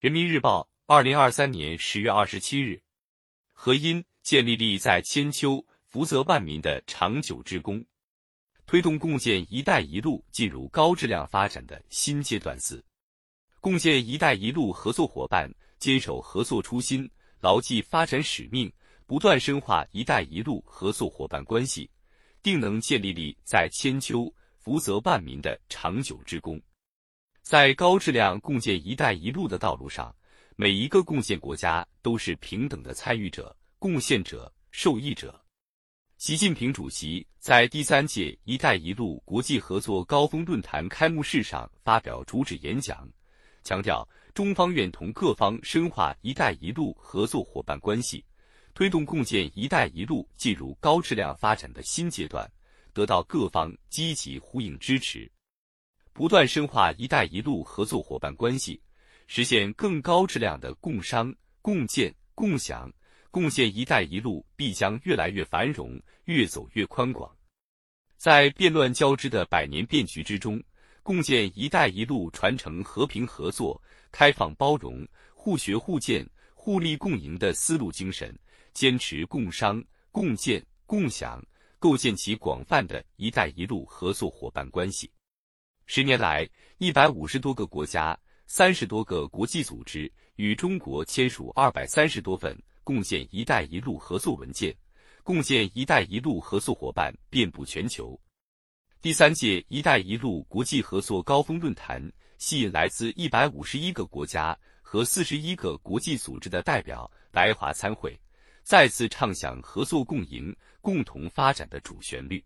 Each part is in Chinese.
人民日报，二零二三年十月二十七日，何因建立立在千秋，福泽万民的长久之功，推动共建“一带一路”进入高质量发展的新阶段。四，共建“一带一路”合作伙伴坚守合作初心，牢记发展使命，不断深化“一带一路”合作伙伴关系，定能建立立在千秋，福泽万民的长久之功。在高质量共建“一带一路”的道路上，每一个共建国家都是平等的参与者、贡献者、受益者。习近平主席在第三届“一带一路”国际合作高峰论坛开幕式上发表主旨演讲，强调中方愿同各方深化“一带一路”合作伙伴关系，推动共建“一带一路”进入高质量发展的新阶段，得到各方积极呼应支持。不断深化“一带一路”合作伙伴关系，实现更高质量的共商、共建、共享，共建“一带一路”必将越来越繁荣，越走越宽广。在变乱交织的百年变局之中，共建“一带一路”传承和平合作、开放包容、互学互鉴、互利共赢的思路精神，坚持共商、共建、共享，构建起广泛的一带一路合作伙伴关系。十年来，一百五十多个国家、三十多个国际组织与中国签署二百三十多份共建“一带一路”合作文件，共建“一带一路”合作伙伴遍布全球。第三届“一带一路”国际合作高峰论坛吸引来自一百五十一个国家和四十一个国际组织的代表来华参会，再次唱响合作共赢、共同发展的主旋律。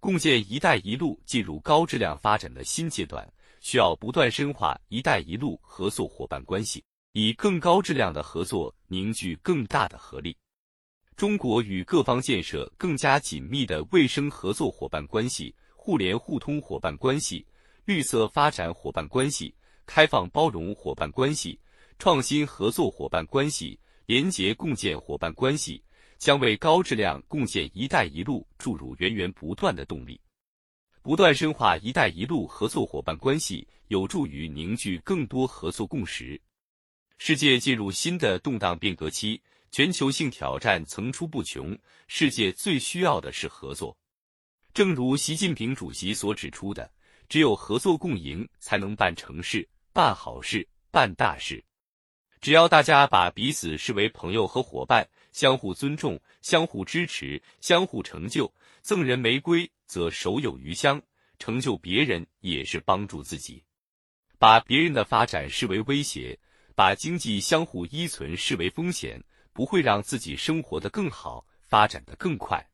共建“一带一路”进入高质量发展的新阶段，需要不断深化“一带一路”合作伙伴关系，以更高质量的合作凝聚更大的合力。中国与各方建设更加紧密的卫生合作伙伴关系、互联互通伙伴关系、绿色发展伙伴关系、开放包容伙伴关系、创新合作伙伴关系、廉洁共建伙伴关系。将为高质量共建“一带一路”注入源源不断的动力。不断深化“一带一路”合作伙伴关系，有助于凝聚更多合作共识。世界进入新的动荡变革期，全球性挑战层出不穷，世界最需要的是合作。正如习近平主席所指出的：“只有合作共赢，才能办成事、办好事、办大事。”只要大家把彼此视为朋友和伙伴。相互尊重，相互支持，相互成就。赠人玫瑰，则手有余香。成就别人也是帮助自己。把别人的发展视为威胁，把经济相互依存视为风险，不会让自己生活的更好，发展的更快。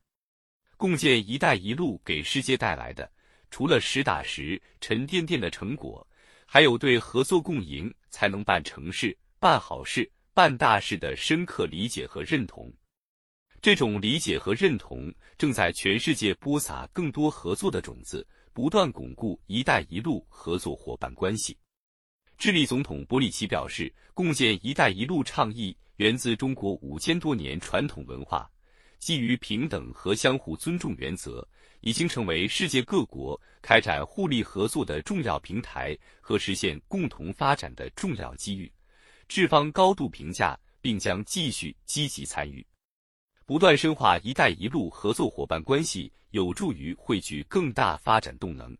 共建“一带一路”给世界带来的，除了实打实、沉甸甸的成果，还有对合作共赢才能办成事、办好事。办大事的深刻理解和认同，这种理解和认同正在全世界播撒更多合作的种子，不断巩固“一带一路”合作伙伴关系。智利总统波利奇表示，共建“一带一路”倡议源自中国五千多年传统文化，基于平等和相互尊重原则，已经成为世界各国开展互利合作的重要平台和实现共同发展的重要机遇。志方高度评价，并将继续积极参与，不断深化“一带一路”合作伙伴关系，有助于汇聚更大发展动能。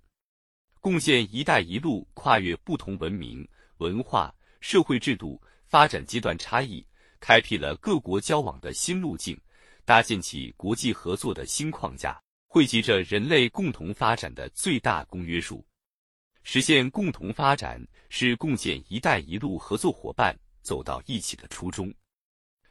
贡献“一带一路”跨越不同文明、文化、社会制度、发展阶段差异，开辟了各国交往的新路径，搭建起国际合作的新框架，汇集着人类共同发展的最大公约数。实现共同发展是共建“一带一路”合作伙伴走到一起的初衷。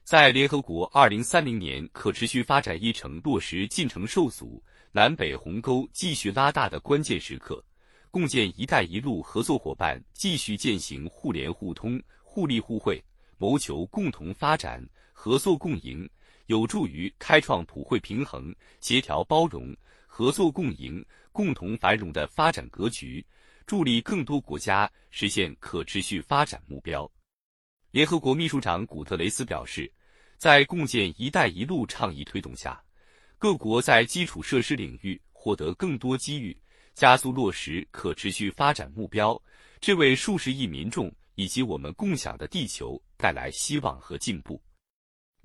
在联合国2030年可持续发展议程落实进程受阻、南北鸿沟继续拉大的关键时刻，共建“一带一路”合作伙伴继续践行互联互通、互利互惠，谋求共同发展、合作共赢，有助于开创普惠平衡、协调包容、合作共赢、共同繁荣的发展格局。助力更多国家实现可持续发展目标。联合国秘书长古特雷斯表示，在共建“一带一路”倡议推动下，各国在基础设施领域获得更多机遇，加速落实可持续发展目标，这为数十亿民众以及我们共享的地球带来希望和进步。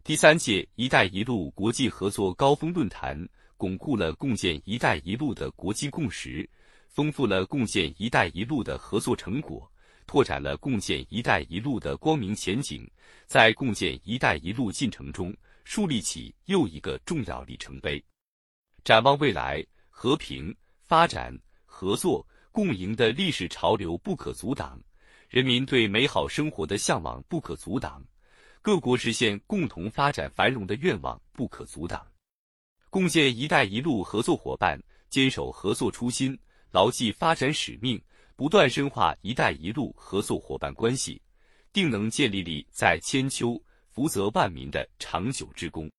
第三届“一带一路”国际合作高峰论坛巩固了共建“一带一路”的国际共识，丰富了共建“一带一路”的合作成果，拓展了共建“一带一路”的光明前景，在共建“一带一路”进程中树立起又一个重要里程碑。展望未来，和平、发展、合作、共赢的历史潮流不可阻挡，人民对美好生活的向往不可阻挡。各国实现共同发展繁荣的愿望不可阻挡。共建“一带一路”合作伙伴坚守合作初心，牢记发展使命，不断深化“一带一路”合作伙伴关系，定能建立立在千秋、福泽万民的长久之功。